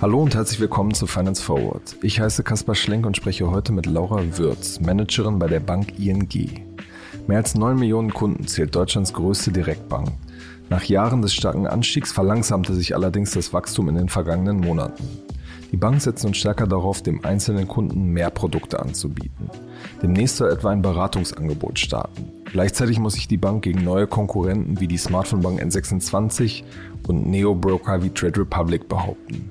Hallo und herzlich willkommen zu Finance Forward. Ich heiße Kaspar Schlenk und spreche heute mit Laura Würz, Managerin bei der Bank ING. Mehr als 9 Millionen Kunden zählt Deutschlands größte Direktbank. Nach Jahren des starken Anstiegs verlangsamte sich allerdings das Wachstum in den vergangenen Monaten. Die Bank setzt nun stärker darauf, dem einzelnen Kunden mehr Produkte anzubieten. Demnächst soll etwa ein Beratungsangebot starten. Gleichzeitig muss sich die Bank gegen neue Konkurrenten wie die Smartphone-Bank N26 und Neo-Broker wie Trade Republic behaupten.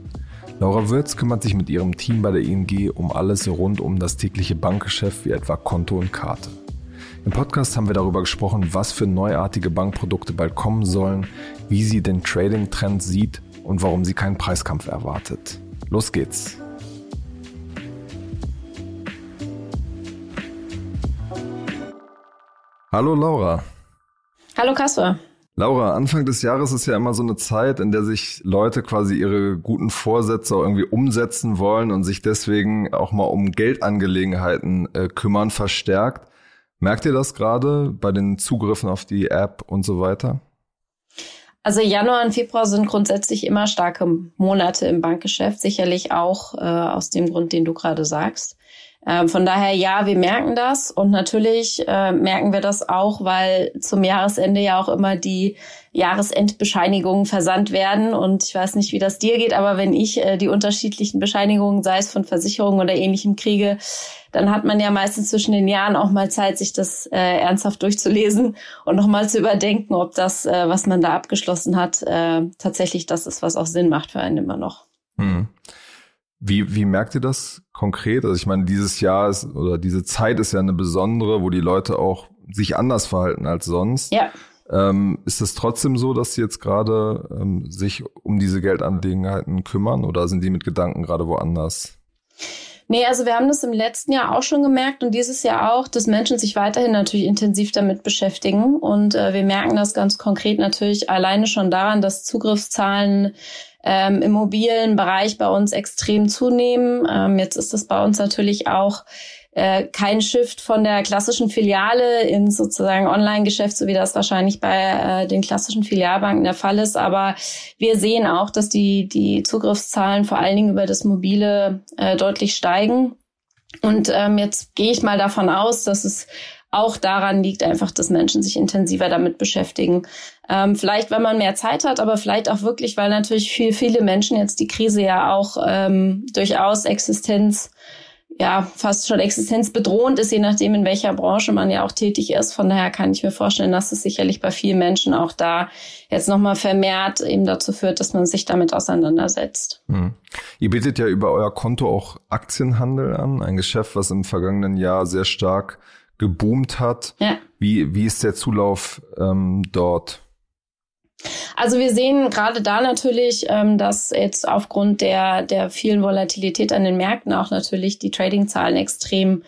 Laura Würz kümmert sich mit ihrem Team bei der ING um alles rund um das tägliche Bankgeschäft wie etwa Konto und Karte. Im Podcast haben wir darüber gesprochen, was für neuartige Bankprodukte bald kommen sollen, wie sie den Trading-Trend sieht und warum sie keinen Preiskampf erwartet. Los geht's! Hallo Laura. Hallo Kasper. Laura, Anfang des Jahres ist ja immer so eine Zeit, in der sich Leute quasi ihre guten Vorsätze irgendwie umsetzen wollen und sich deswegen auch mal um Geldangelegenheiten äh, kümmern, verstärkt. Merkt ihr das gerade bei den Zugriffen auf die App und so weiter? Also Januar und Februar sind grundsätzlich immer starke Monate im Bankgeschäft, sicherlich auch äh, aus dem Grund, den du gerade sagst. Ähm, von daher, ja, wir merken das und natürlich äh, merken wir das auch, weil zum Jahresende ja auch immer die Jahresendbescheinigungen versandt werden. Und ich weiß nicht, wie das dir geht, aber wenn ich äh, die unterschiedlichen Bescheinigungen, sei es von Versicherungen oder ähnlichem, kriege, dann hat man ja meistens zwischen den Jahren auch mal Zeit, sich das äh, ernsthaft durchzulesen und nochmal zu überdenken, ob das, äh, was man da abgeschlossen hat, äh, tatsächlich das ist, was auch Sinn macht für einen immer noch. Hm. Wie, wie merkt ihr das konkret? Also ich meine, dieses Jahr ist oder diese Zeit ist ja eine besondere, wo die Leute auch sich anders verhalten als sonst. Ja. Ähm, ist es trotzdem so, dass sie jetzt gerade ähm, sich um diese Geldangelegenheiten kümmern oder sind die mit Gedanken gerade woanders? Nee, also wir haben das im letzten Jahr auch schon gemerkt und dieses Jahr auch, dass Menschen sich weiterhin natürlich intensiv damit beschäftigen. Und äh, wir merken das ganz konkret natürlich alleine schon daran, dass Zugriffszahlen ähm, im mobilen Bereich bei uns extrem zunehmen. Ähm, jetzt ist es bei uns natürlich auch äh, kein Shift von der klassischen Filiale in sozusagen Online-Geschäft, so wie das wahrscheinlich bei äh, den klassischen Filialbanken der Fall ist. Aber wir sehen auch, dass die, die Zugriffszahlen vor allen Dingen über das Mobile äh, deutlich steigen. Und ähm, jetzt gehe ich mal davon aus, dass es auch daran liegt einfach, dass Menschen sich intensiver damit beschäftigen. Ähm, vielleicht, wenn man mehr Zeit hat, aber vielleicht auch wirklich, weil natürlich viel, viele Menschen jetzt die Krise ja auch ähm, durchaus Existenz, ja, fast schon existenzbedrohend ist, je nachdem, in welcher Branche man ja auch tätig ist. Von daher kann ich mir vorstellen, dass es sicherlich bei vielen Menschen auch da jetzt nochmal vermehrt eben dazu führt, dass man sich damit auseinandersetzt. Hm. Ihr bietet ja über euer Konto auch Aktienhandel an, ein Geschäft, was im vergangenen Jahr sehr stark geboomt hat. Ja. Wie, wie ist der Zulauf ähm, dort? Also wir sehen gerade da natürlich, ähm, dass jetzt aufgrund der, der vielen Volatilität an den Märkten auch natürlich die Trading-Zahlen extrem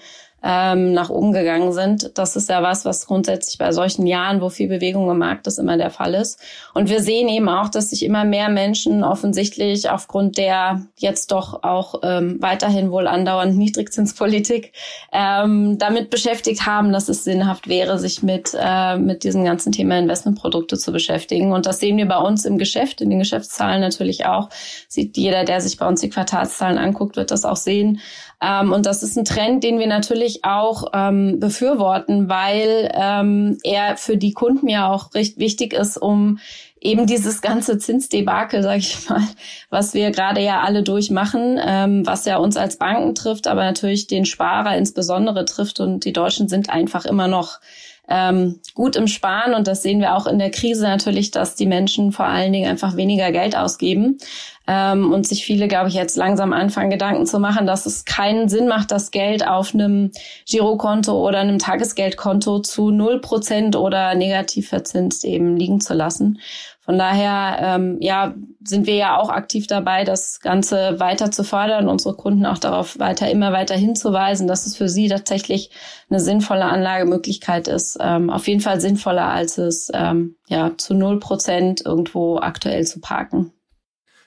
ähm, nach oben gegangen sind. Das ist ja was, was grundsätzlich bei solchen Jahren, wo viel Bewegung im Markt ist, immer der Fall ist. Und wir sehen eben auch, dass sich immer mehr Menschen offensichtlich aufgrund der jetzt doch auch ähm, weiterhin wohl andauernden Niedrigzinspolitik ähm, damit beschäftigt haben, dass es sinnhaft wäre, sich mit, äh, mit diesem ganzen Thema Investmentprodukte zu beschäftigen. Und das sehen wir bei uns im Geschäft, in den Geschäftszahlen natürlich auch. Sieht jeder, der sich bei uns die Quartalszahlen anguckt, wird das auch sehen. Ähm, und das ist ein Trend, den wir natürlich auch ähm, befürworten, weil ähm, er für die Kunden ja auch recht wichtig ist, um eben dieses ganze Zinsdebakel, sage ich mal, was wir gerade ja alle durchmachen, ähm, was ja uns als Banken trifft, aber natürlich den Sparer insbesondere trifft. Und die Deutschen sind einfach immer noch ähm, gut im Sparen und das sehen wir auch in der Krise natürlich, dass die Menschen vor allen Dingen einfach weniger Geld ausgeben ähm, und sich viele, glaube ich, jetzt langsam anfangen, Gedanken zu machen, dass es keinen Sinn macht, das Geld auf einem Girokonto oder einem Tagesgeldkonto zu null Prozent oder negativ verzinst eben liegen zu lassen. Von daher, ähm, ja, sind wir ja auch aktiv dabei, das Ganze weiter zu fördern, unsere Kunden auch darauf weiter, immer weiter hinzuweisen, dass es für sie tatsächlich eine sinnvolle Anlagemöglichkeit ist. Ähm, auf jeden Fall sinnvoller, als es ähm, ja zu null Prozent irgendwo aktuell zu parken.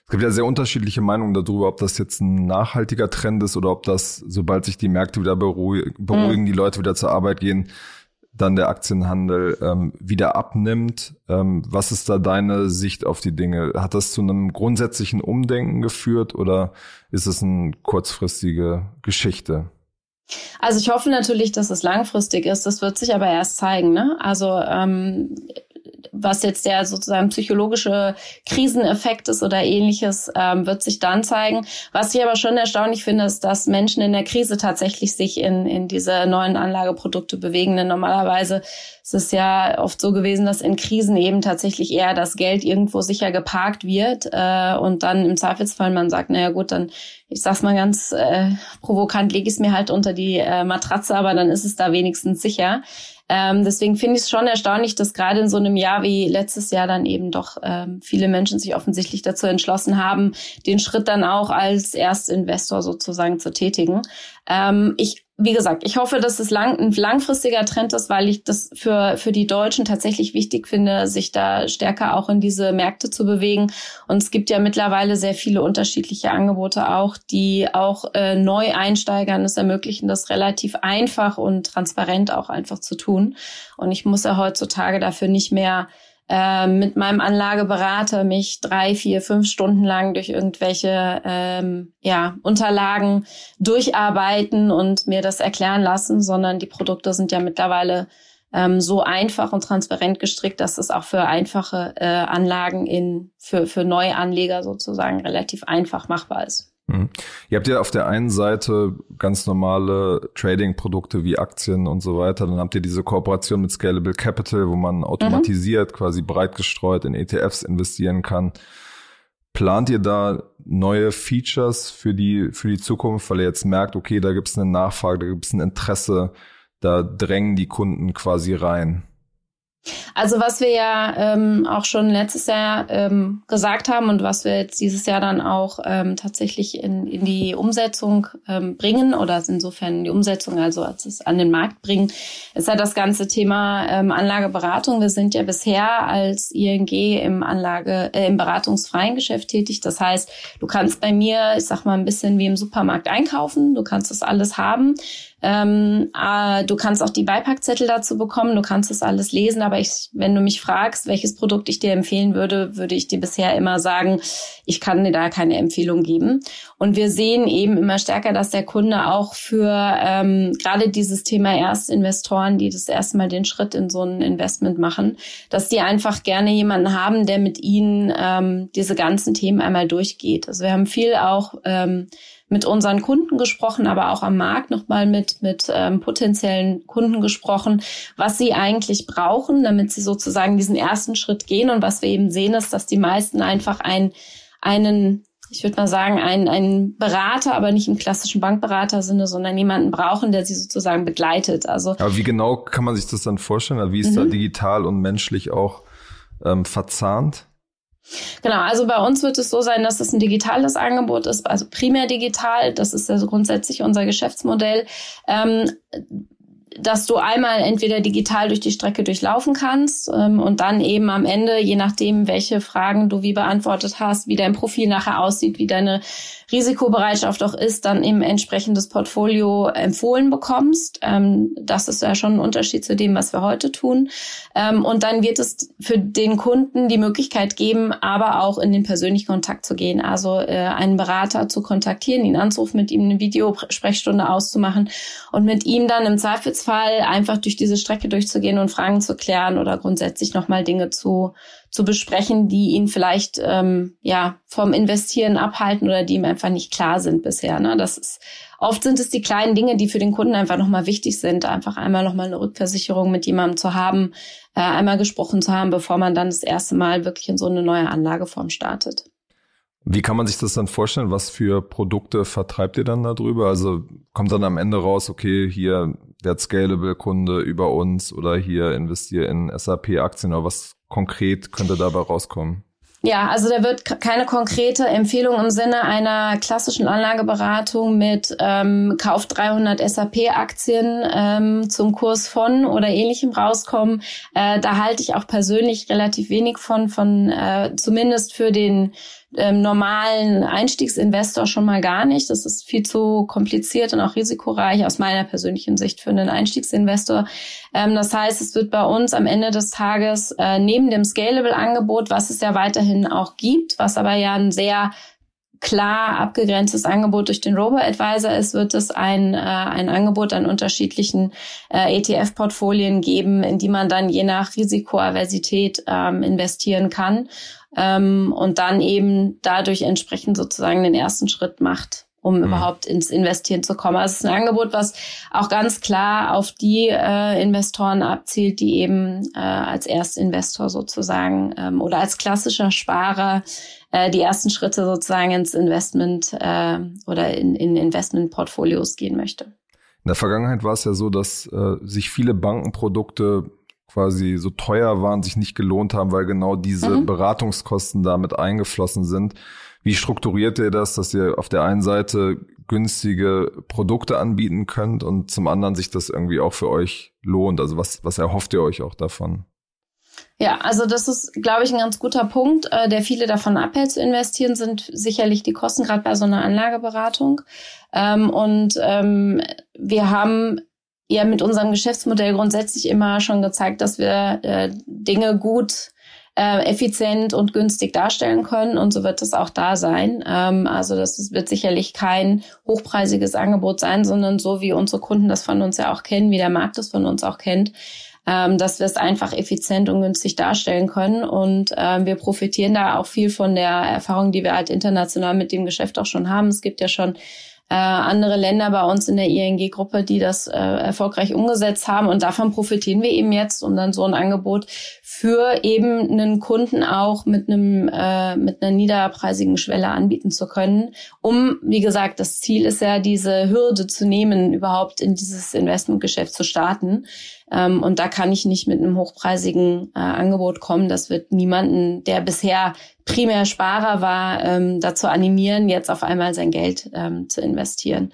Es gibt ja sehr unterschiedliche Meinungen darüber, ob das jetzt ein nachhaltiger Trend ist oder ob das, sobald sich die Märkte wieder beruhigen, beruhigen mhm. die Leute wieder zur Arbeit gehen, dann der Aktienhandel ähm, wieder abnimmt. Ähm, was ist da deine Sicht auf die Dinge? Hat das zu einem grundsätzlichen Umdenken geführt oder ist es eine kurzfristige Geschichte? Also ich hoffe natürlich, dass es langfristig ist. Das wird sich aber erst zeigen. Ne? Also ähm, was jetzt der sozusagen psychologische Kriseneffekt ist oder ähnliches, ähm, wird sich dann zeigen. Was ich aber schon erstaunlich finde, ist, dass Menschen in der Krise tatsächlich sich in, in diese neuen Anlageprodukte bewegen. Denn normalerweise ist es ja oft so gewesen, dass in Krisen eben tatsächlich eher das Geld irgendwo sicher geparkt wird äh, und dann im Zweifelsfall man sagt, naja gut, dann ich sag's mal ganz äh, provokant, lege ich es mir halt unter die äh, Matratze, aber dann ist es da wenigstens sicher. Ähm, deswegen finde ich es schon erstaunlich, dass gerade in so einem Jahr wie letztes Jahr dann eben doch ähm, viele Menschen sich offensichtlich dazu entschlossen haben, den Schritt dann auch als Erstinvestor sozusagen zu tätigen. Ähm, ich wie gesagt, ich hoffe, dass es lang, ein langfristiger Trend ist, weil ich das für, für die Deutschen tatsächlich wichtig finde, sich da stärker auch in diese Märkte zu bewegen. Und es gibt ja mittlerweile sehr viele unterschiedliche Angebote auch, die auch äh, Neueinsteigern es ermöglichen, das relativ einfach und transparent auch einfach zu tun. Und ich muss ja heutzutage dafür nicht mehr äh, mit meinem Anlageberater mich drei, vier, fünf Stunden lang durch irgendwelche ähm, ja, Unterlagen durcharbeiten und mir das erklären lassen, sondern die Produkte sind ja mittlerweile ähm, so einfach und transparent gestrickt, dass es auch für einfache äh, Anlagen in für, für Neuanleger sozusagen relativ einfach machbar ist. Mhm. Ihr habt ja auf der einen Seite ganz normale Trading-Produkte wie Aktien und so weiter. Dann habt ihr diese Kooperation mit Scalable Capital, wo man automatisiert, mhm. quasi breit gestreut in ETFs investieren kann. Plant ihr da neue Features für die, für die Zukunft, weil ihr jetzt merkt, okay, da gibt es eine Nachfrage, da gibt es ein Interesse, da drängen die Kunden quasi rein? Also was wir ja ähm, auch schon letztes Jahr ähm, gesagt haben und was wir jetzt dieses Jahr dann auch ähm, tatsächlich in, in die Umsetzung ähm, bringen oder insofern in die Umsetzung, also als es an den Markt bringen, ist ja das ganze Thema ähm, Anlageberatung. Wir sind ja bisher als ING im Anlage, äh, im beratungsfreien Geschäft tätig. Das heißt, du kannst bei mir, ich sag mal, ein bisschen wie im Supermarkt einkaufen, du kannst das alles haben. Ähm, äh, du kannst auch die Beipackzettel dazu bekommen, du kannst das alles lesen, aber ich, wenn du mich fragst, welches Produkt ich dir empfehlen würde, würde ich dir bisher immer sagen, ich kann dir da keine Empfehlung geben. Und wir sehen eben immer stärker, dass der Kunde auch für ähm, gerade dieses Thema Erstinvestoren, die das erstmal den Schritt in so ein Investment machen, dass die einfach gerne jemanden haben, der mit ihnen ähm, diese ganzen Themen einmal durchgeht. Also wir haben viel auch ähm, mit unseren Kunden gesprochen, aber auch am Markt nochmal mit, mit ähm, potenziellen Kunden gesprochen, was sie eigentlich brauchen, damit sie sozusagen diesen ersten Schritt gehen. Und was wir eben sehen, ist, dass die meisten einfach ein, einen ich würde mal sagen, einen, einen Berater, aber nicht im klassischen Bankberater-Sinne, sondern jemanden brauchen, der sie sozusagen begleitet. Also, aber wie genau kann man sich das dann vorstellen? Also wie ist mhm. da digital und menschlich auch ähm, verzahnt? Genau, also bei uns wird es so sein, dass es ein digitales Angebot ist, also primär digital. Das ist also grundsätzlich unser Geschäftsmodell. Ähm, dass du einmal entweder digital durch die Strecke durchlaufen kannst ähm, und dann eben am Ende, je nachdem, welche Fragen du wie beantwortet hast, wie dein Profil nachher aussieht, wie deine Risikobereitschaft auch ist, dann eben entsprechendes Portfolio empfohlen bekommst. Ähm, das ist ja schon ein Unterschied zu dem, was wir heute tun. Ähm, und dann wird es für den Kunden die Möglichkeit geben, aber auch in den persönlichen Kontakt zu gehen. Also äh, einen Berater zu kontaktieren, ihn anzurufen, mit ihm eine Videosprechstunde auszumachen und mit ihm dann im Zweifelsfall einfach durch diese Strecke durchzugehen und Fragen zu klären oder grundsätzlich nochmal Dinge zu zu besprechen, die ihn vielleicht ähm, ja vom Investieren abhalten oder die ihm einfach nicht klar sind bisher. Ne? Das ist oft sind es die kleinen Dinge, die für den Kunden einfach nochmal wichtig sind, einfach einmal nochmal eine Rückversicherung mit jemandem zu haben, äh, einmal gesprochen zu haben, bevor man dann das erste Mal wirklich in so eine neue Anlageform startet. Wie kann man sich das dann vorstellen? Was für Produkte vertreibt ihr dann darüber? Also kommt dann am Ende raus, okay, hier der Scalable-Kunde über uns oder hier investiere in SAP-Aktien oder was konkret könnte dabei rauskommen? Ja, also da wird keine konkrete Empfehlung im Sinne einer klassischen Anlageberatung mit ähm, Kauf 300 SAP-Aktien ähm, zum Kurs von oder ähnlichem rauskommen. Äh, da halte ich auch persönlich relativ wenig von, von äh, zumindest für den ähm, normalen Einstiegsinvestor schon mal gar nicht. Das ist viel zu kompliziert und auch risikoreich aus meiner persönlichen Sicht für einen Einstiegsinvestor. Ähm, das heißt, es wird bei uns am Ende des Tages äh, neben dem Scalable-Angebot, was es ja weiterhin auch gibt, was aber ja ein sehr klar abgegrenztes Angebot durch den Robo-Advisor ist, wird es ein, äh, ein Angebot an unterschiedlichen äh, ETF-Portfolien geben, in die man dann je nach Risikoaversität ähm, investieren kann ähm, und dann eben dadurch entsprechend sozusagen den ersten Schritt macht um mhm. überhaupt ins Investieren zu kommen. Also es ist ein Angebot, was auch ganz klar auf die äh, Investoren abzielt, die eben äh, als Erstinvestor sozusagen ähm, oder als klassischer Sparer äh, die ersten Schritte sozusagen ins Investment äh, oder in, in Investmentportfolios gehen möchte. In der Vergangenheit war es ja so, dass äh, sich viele Bankenprodukte quasi so teuer waren, sich nicht gelohnt haben, weil genau diese mhm. Beratungskosten damit eingeflossen sind. Wie strukturiert ihr das, dass ihr auf der einen Seite günstige Produkte anbieten könnt und zum anderen sich das irgendwie auch für euch lohnt? Also was, was erhofft ihr euch auch davon? Ja, also das ist, glaube ich, ein ganz guter Punkt, äh, der viele davon abhält zu investieren, sind sicherlich die Kosten gerade bei so einer Anlageberatung. Ähm, und ähm, wir haben ja mit unserem Geschäftsmodell grundsätzlich immer schon gezeigt, dass wir äh, Dinge gut äh, effizient und günstig darstellen können. Und so wird es auch da sein. Ähm, also das wird sicherlich kein hochpreisiges Angebot sein, sondern so wie unsere Kunden das von uns ja auch kennen, wie der Markt das von uns auch kennt, ähm, dass wir es einfach effizient und günstig darstellen können. Und ähm, wir profitieren da auch viel von der Erfahrung, die wir halt international mit dem Geschäft auch schon haben. Es gibt ja schon äh, andere Länder bei uns in der ING-Gruppe, die das äh, erfolgreich umgesetzt haben. Und davon profitieren wir eben jetzt, um dann so ein Angebot für eben einen Kunden auch mit einem äh, mit einer niederpreisigen Schwelle anbieten zu können, um wie gesagt, das Ziel ist ja diese Hürde zu nehmen, überhaupt in dieses Investmentgeschäft zu starten. Ähm, und da kann ich nicht mit einem hochpreisigen äh, Angebot kommen. Das wird niemanden, der bisher primär Sparer war, ähm, dazu animieren, jetzt auf einmal sein Geld ähm, zu investieren.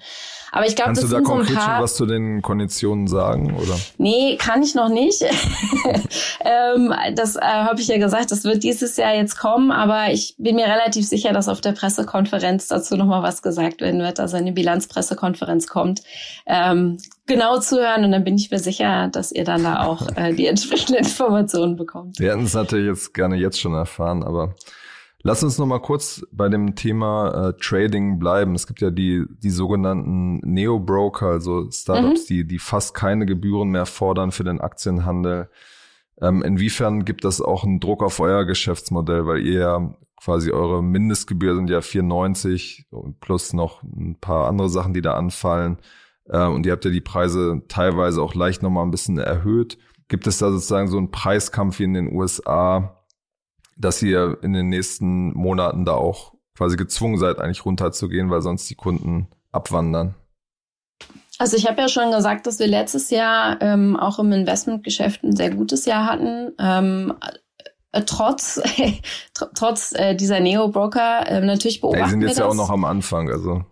Aber ich glaube, das du da konkret so schon was zu den Konditionen sagen, oder? Nee, kann ich noch nicht. ähm, das äh, habe ich ja gesagt, das wird dieses Jahr jetzt kommen, aber ich bin mir relativ sicher, dass auf der Pressekonferenz dazu nochmal was gesagt werden wird, also eine Bilanzpressekonferenz kommt. Ähm, genau zuhören und dann bin ich mir sicher, dass ihr dann da auch äh, die entsprechenden Informationen bekommt. Wir hätten es natürlich jetzt gerne jetzt schon erfahren, aber Lass uns noch mal kurz bei dem Thema äh, Trading bleiben. Es gibt ja die, die sogenannten Neo-Broker, also Startups, mhm. die, die fast keine Gebühren mehr fordern für den Aktienhandel. Ähm, inwiefern gibt das auch einen Druck auf euer Geschäftsmodell, weil ihr ja quasi eure Mindestgebühr sind ja 94 plus noch ein paar andere Sachen, die da anfallen. Äh, und ihr habt ja die Preise teilweise auch leicht noch mal ein bisschen erhöht. Gibt es da sozusagen so einen Preiskampf wie in den USA, dass ihr in den nächsten Monaten da auch quasi gezwungen seid, eigentlich runterzugehen, weil sonst die Kunden abwandern? Also ich habe ja schon gesagt, dass wir letztes Jahr ähm, auch im Investmentgeschäft ein sehr gutes Jahr hatten. Ähm, äh, trotz trotz äh, dieser Neo-Broker äh, natürlich beobachten wir Die sind jetzt ja auch noch am Anfang, also.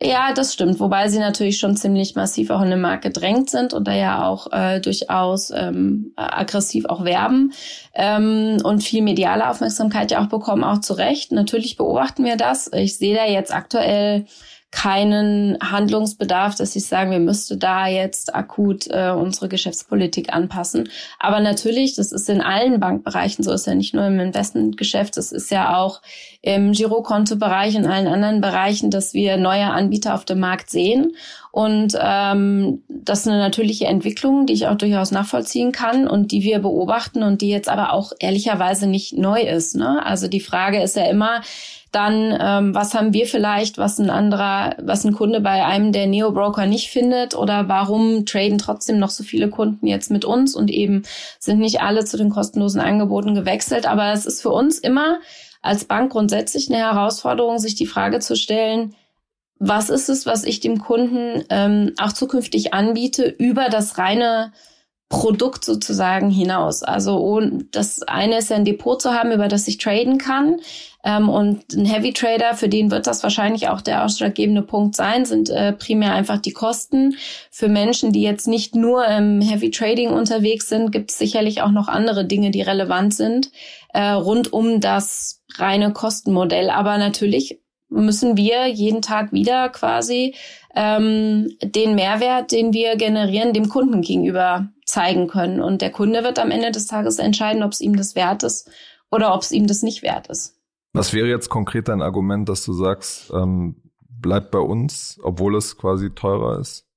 Ja, das stimmt. Wobei sie natürlich schon ziemlich massiv auch in den Markt gedrängt sind und da ja auch äh, durchaus ähm, aggressiv auch werben ähm, und viel mediale Aufmerksamkeit ja auch bekommen, auch zu Recht. Natürlich beobachten wir das. Ich sehe da jetzt aktuell keinen Handlungsbedarf, dass ich sagen, wir müsste da jetzt akut äh, unsere Geschäftspolitik anpassen. Aber natürlich, das ist in allen Bankbereichen so, ist ja nicht nur im Investmentgeschäft, es ist ja auch im Girokontobereich und allen anderen Bereichen, dass wir neue Anbieter auf dem Markt sehen. Und ähm, das ist eine natürliche Entwicklung, die ich auch durchaus nachvollziehen kann und die wir beobachten und die jetzt aber auch ehrlicherweise nicht neu ist. Ne? Also die Frage ist ja immer, dann, ähm, was haben wir vielleicht, was ein anderer, was ein Kunde bei einem der Neo-Broker nicht findet? Oder warum traden trotzdem noch so viele Kunden jetzt mit uns und eben sind nicht alle zu den kostenlosen Angeboten gewechselt? Aber es ist für uns immer als Bank grundsätzlich eine Herausforderung, sich die Frage zu stellen, was ist es, was ich dem Kunden ähm, auch zukünftig anbiete über das reine Produkt sozusagen hinaus. Also das eine ist ja ein Depot zu haben, über das ich traden kann. Ähm, und ein Heavy Trader, für den wird das wahrscheinlich auch der ausschlaggebende Punkt sein, sind äh, primär einfach die Kosten. Für Menschen, die jetzt nicht nur im Heavy Trading unterwegs sind, gibt es sicherlich auch noch andere Dinge, die relevant sind, äh, rund um das reine Kostenmodell. Aber natürlich müssen wir jeden Tag wieder quasi ähm, den Mehrwert, den wir generieren, dem Kunden gegenüber zeigen können. Und der Kunde wird am Ende des Tages entscheiden, ob es ihm das wert ist oder ob es ihm das nicht wert ist. Was wäre jetzt konkret dein Argument, dass du sagst, ähm, bleibt bei uns, obwohl es quasi teurer ist?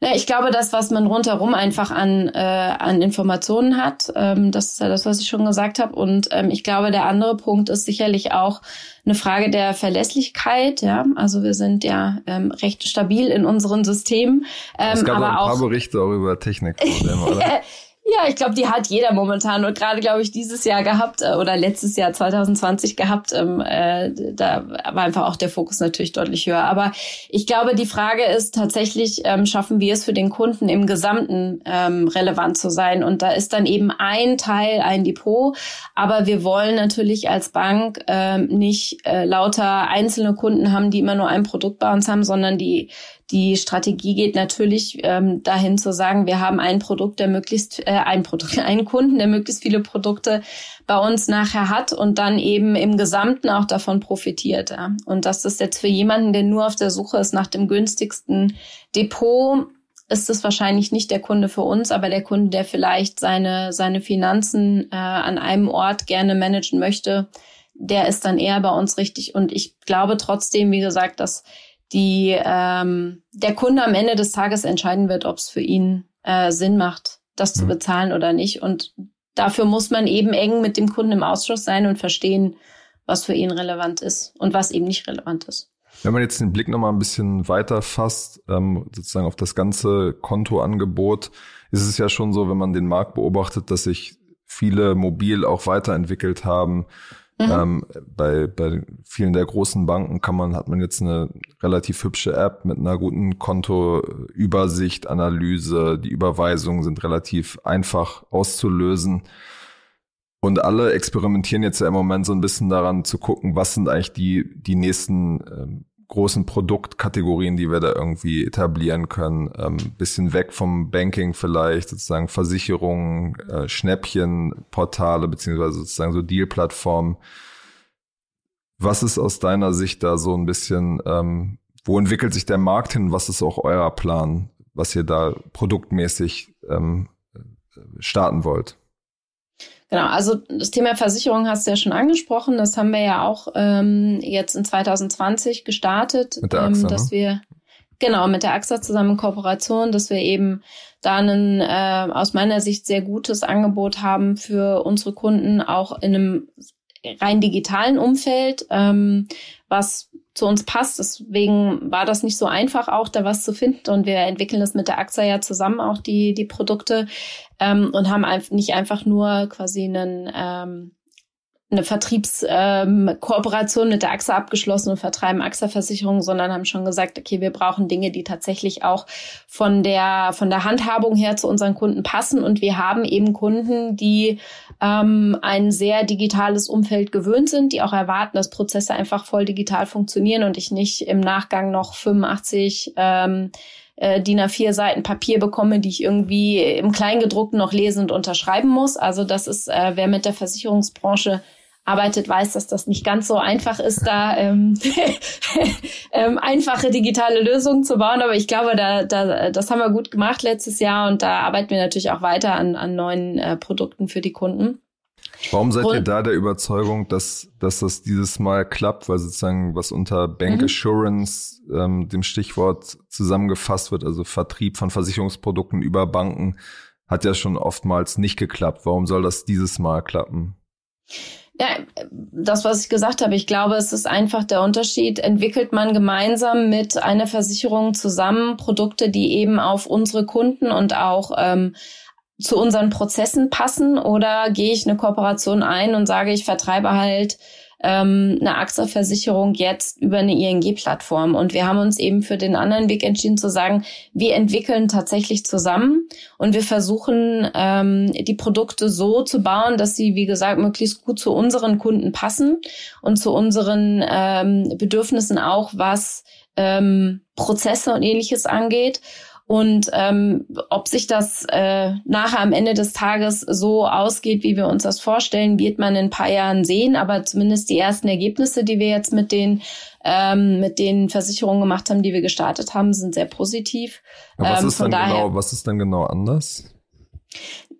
Ja, ich glaube, das, was man rundherum einfach an, äh, an Informationen hat, ähm, das ist ja das, was ich schon gesagt habe. Und ähm, ich glaube, der andere Punkt ist sicherlich auch eine Frage der Verlässlichkeit. Ja, also wir sind ja ähm, recht stabil in unseren Systemen. Ähm, es gab aber ein paar auch, Berichte auch über Technikprobleme, oder? Ja, ich glaube, die hat jeder momentan und gerade, glaube ich, dieses Jahr gehabt äh, oder letztes Jahr 2020 gehabt. Ähm, äh, da war einfach auch der Fokus natürlich deutlich höher. Aber ich glaube, die Frage ist tatsächlich, ähm, schaffen wir es für den Kunden im Gesamten ähm, relevant zu sein? Und da ist dann eben ein Teil ein Depot. Aber wir wollen natürlich als Bank ähm, nicht äh, lauter einzelne Kunden haben, die immer nur ein Produkt bei uns haben, sondern die die Strategie geht natürlich ähm, dahin zu sagen, wir haben ein Produkt, der möglichst äh, ein Produkt, einen Kunden, der möglichst viele Produkte bei uns nachher hat und dann eben im Gesamten auch davon profitiert. Ja. Und das ist jetzt für jemanden, der nur auf der Suche ist nach dem günstigsten Depot, ist es wahrscheinlich nicht der Kunde für uns, aber der Kunde, der vielleicht seine seine Finanzen äh, an einem Ort gerne managen möchte, der ist dann eher bei uns richtig. Und ich glaube trotzdem, wie gesagt, dass die ähm, der Kunde am Ende des Tages entscheiden wird, ob es für ihn äh, Sinn macht, das mhm. zu bezahlen oder nicht. Und dafür muss man eben eng mit dem Kunden im Ausschuss sein und verstehen, was für ihn relevant ist und was eben nicht relevant ist. Wenn man jetzt den Blick nochmal ein bisschen weiter fasst, ähm, sozusagen auf das ganze Kontoangebot, ist es ja schon so, wenn man den Markt beobachtet, dass sich viele mobil auch weiterentwickelt haben. Mhm. Ähm, bei, bei vielen der großen Banken kann man, hat man jetzt eine relativ hübsche App mit einer guten Kontoübersicht, Analyse. Die Überweisungen sind relativ einfach auszulösen. Und alle experimentieren jetzt ja im Moment so ein bisschen daran zu gucken, was sind eigentlich die, die nächsten ähm, großen Produktkategorien, die wir da irgendwie etablieren können. Ähm, bisschen weg vom Banking vielleicht, sozusagen Versicherungen, äh, Schnäppchenportale, beziehungsweise sozusagen so Deal-Plattformen. Was ist aus deiner Sicht da so ein bisschen, ähm, wo entwickelt sich der Markt hin? Was ist auch euer Plan, was ihr da produktmäßig ähm, starten wollt? Genau, also das Thema Versicherung hast du ja schon angesprochen. Das haben wir ja auch ähm, jetzt in 2020 gestartet, mit der AXA, ähm, dass ne? wir genau mit der AXA zusammen in Kooperation, dass wir eben da ein äh, aus meiner Sicht sehr gutes Angebot haben für unsere Kunden, auch in einem rein digitalen Umfeld, ähm, was zu uns passt. Deswegen war das nicht so einfach, auch da was zu finden. Und wir entwickeln das mit der AXA ja zusammen auch die, die Produkte ähm, und haben nicht einfach nur quasi einen ähm, eine Vertriebskooperation ähm, mit der AXA abgeschlossen und vertreiben AXA-Versicherungen, sondern haben schon gesagt, okay, wir brauchen Dinge, die tatsächlich auch von der von der Handhabung her zu unseren Kunden passen. Und wir haben eben Kunden, die ähm, ein sehr digitales Umfeld gewöhnt sind, die auch erwarten, dass Prozesse einfach voll digital funktionieren und ich nicht im Nachgang noch 85 ähm, äh, DIN A4 Seiten Papier bekomme, die ich irgendwie im Kleingedruckten noch lesen und unterschreiben muss. Also das ist, äh, wer mit der Versicherungsbranche arbeitet, weiß, dass das nicht ganz so einfach ist, da ähm, ähm, einfache digitale Lösungen zu bauen. Aber ich glaube, da, da, das haben wir gut gemacht letztes Jahr und da arbeiten wir natürlich auch weiter an, an neuen äh, Produkten für die Kunden. Warum seid ihr da der Überzeugung, dass, dass das dieses Mal klappt, weil sozusagen was unter Bank mhm. Assurance, ähm, dem Stichwort zusammengefasst wird, also Vertrieb von Versicherungsprodukten über Banken, hat ja schon oftmals nicht geklappt. Warum soll das dieses Mal klappen? Ja, das, was ich gesagt habe, ich glaube, es ist einfach der Unterschied. Entwickelt man gemeinsam mit einer Versicherung zusammen Produkte, die eben auf unsere Kunden und auch ähm, zu unseren Prozessen passen oder gehe ich eine Kooperation ein und sage, ich vertreibe halt ähm, eine AXA-Versicherung jetzt über eine ING-Plattform. Und wir haben uns eben für den anderen Weg entschieden zu sagen, wir entwickeln tatsächlich zusammen und wir versuchen, ähm, die Produkte so zu bauen, dass sie, wie gesagt, möglichst gut zu unseren Kunden passen und zu unseren ähm, Bedürfnissen auch, was ähm, Prozesse und ähnliches angeht. Und ähm, ob sich das äh, nachher am Ende des Tages so ausgeht, wie wir uns das vorstellen, wird man in ein paar Jahren sehen. Aber zumindest die ersten Ergebnisse, die wir jetzt mit den ähm, mit den Versicherungen gemacht haben, die wir gestartet haben, sind sehr positiv. Ja, was, ähm, ist dann daher, genau, was ist dann genau anders?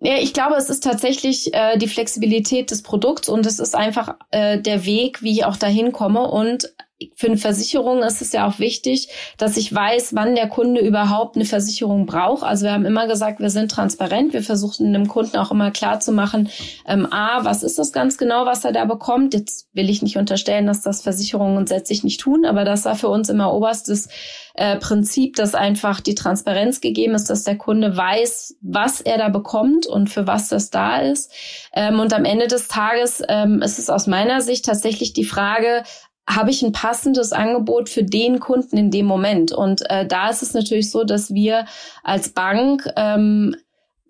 Ja, ich glaube, es ist tatsächlich äh, die Flexibilität des Produkts und es ist einfach äh, der Weg, wie ich auch dahin komme. Und für eine Versicherung ist es ja auch wichtig, dass ich weiß, wann der Kunde überhaupt eine Versicherung braucht. Also wir haben immer gesagt, wir sind transparent. Wir versuchen dem Kunden auch immer klar zu machen, ähm, a, was ist das ganz genau, was er da bekommt. Jetzt will ich nicht unterstellen, dass das Versicherungen grundsätzlich nicht tun, aber das war für uns immer oberstes äh, Prinzip, dass einfach die Transparenz gegeben ist, dass der Kunde weiß, was er da bekommt und für was das da ist. Ähm, und am Ende des Tages ähm, ist es aus meiner Sicht tatsächlich die Frage, habe ich ein passendes Angebot für den Kunden in dem Moment. Und äh, da ist es natürlich so, dass wir als Bank ähm,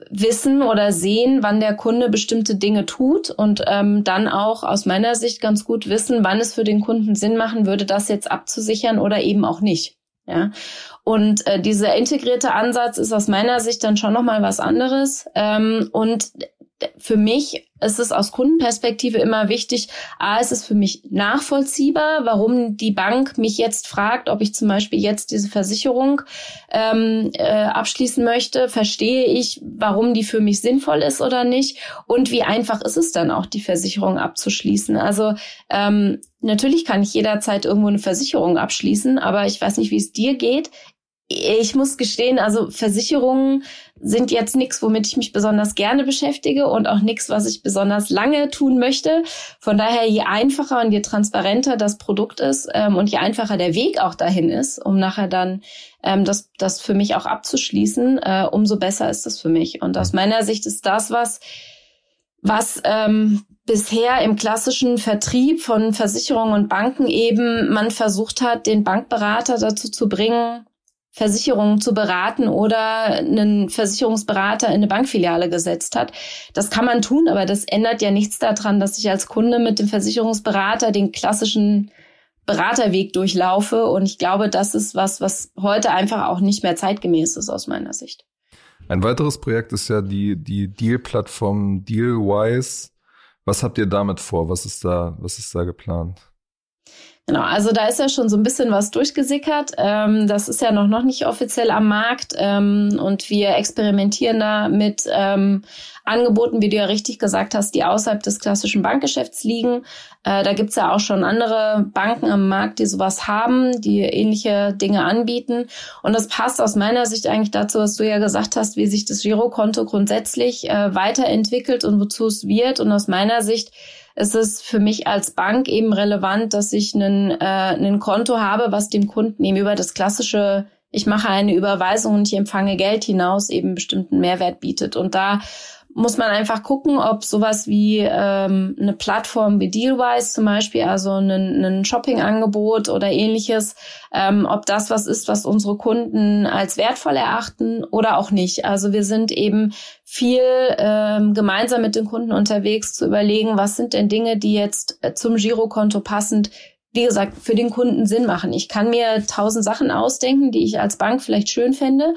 wissen oder sehen, wann der Kunde bestimmte Dinge tut und ähm, dann auch aus meiner Sicht ganz gut wissen, wann es für den Kunden Sinn machen würde, das jetzt abzusichern oder eben auch nicht. Ja. Und äh, dieser integrierte Ansatz ist aus meiner Sicht dann schon nochmal was anderes. Ähm, und für mich ist es aus Kundenperspektive immer wichtig, a, ist es für mich nachvollziehbar, warum die Bank mich jetzt fragt, ob ich zum Beispiel jetzt diese Versicherung ähm, äh, abschließen möchte, verstehe ich, warum die für mich sinnvoll ist oder nicht? Und wie einfach ist es dann auch, die Versicherung abzuschließen. Also ähm, natürlich kann ich jederzeit irgendwo eine Versicherung abschließen, aber ich weiß nicht, wie es dir geht ich muss gestehen, also Versicherungen sind jetzt nichts, womit ich mich besonders gerne beschäftige und auch nichts, was ich besonders lange tun möchte. Von daher, je einfacher und je transparenter das Produkt ist ähm, und je einfacher der Weg auch dahin ist, um nachher dann ähm, das, das für mich auch abzuschließen, äh, umso besser ist das für mich. Und aus meiner Sicht ist das was, was ähm, bisher im klassischen Vertrieb von Versicherungen und Banken eben man versucht hat, den Bankberater dazu zu bringen, Versicherungen zu beraten oder einen Versicherungsberater in eine Bankfiliale gesetzt hat. Das kann man tun, aber das ändert ja nichts daran, dass ich als Kunde mit dem Versicherungsberater den klassischen Beraterweg durchlaufe. Und ich glaube, das ist was, was heute einfach auch nicht mehr zeitgemäß ist aus meiner Sicht. Ein weiteres Projekt ist ja die, die Deal-Plattform Dealwise. Was habt ihr damit vor? Was ist da, was ist da geplant? Genau, also da ist ja schon so ein bisschen was durchgesickert. Ähm, das ist ja noch, noch nicht offiziell am Markt ähm, und wir experimentieren da mit ähm, Angeboten, wie du ja richtig gesagt hast, die außerhalb des klassischen Bankgeschäfts liegen. Äh, da gibt's ja auch schon andere Banken am Markt, die sowas haben, die ähnliche Dinge anbieten. Und das passt aus meiner Sicht eigentlich dazu, was du ja gesagt hast, wie sich das Girokonto grundsätzlich äh, weiterentwickelt und wozu es wird. Und aus meiner Sicht ist es für mich als Bank eben relevant, dass ich einen, äh, ein Konto habe, was dem Kunden eben über das klassische ich mache eine Überweisung und ich empfange Geld hinaus eben bestimmten Mehrwert bietet. Und da muss man einfach gucken, ob sowas wie ähm, eine Plattform wie Dealwise zum Beispiel, also ein, ein Shopping-Angebot oder ähnliches, ähm, ob das was ist, was unsere Kunden als wertvoll erachten oder auch nicht. Also wir sind eben viel ähm, gemeinsam mit den Kunden unterwegs zu überlegen, was sind denn Dinge, die jetzt äh, zum Girokonto passend wie gesagt, für den Kunden Sinn machen. Ich kann mir tausend Sachen ausdenken, die ich als Bank vielleicht schön fände.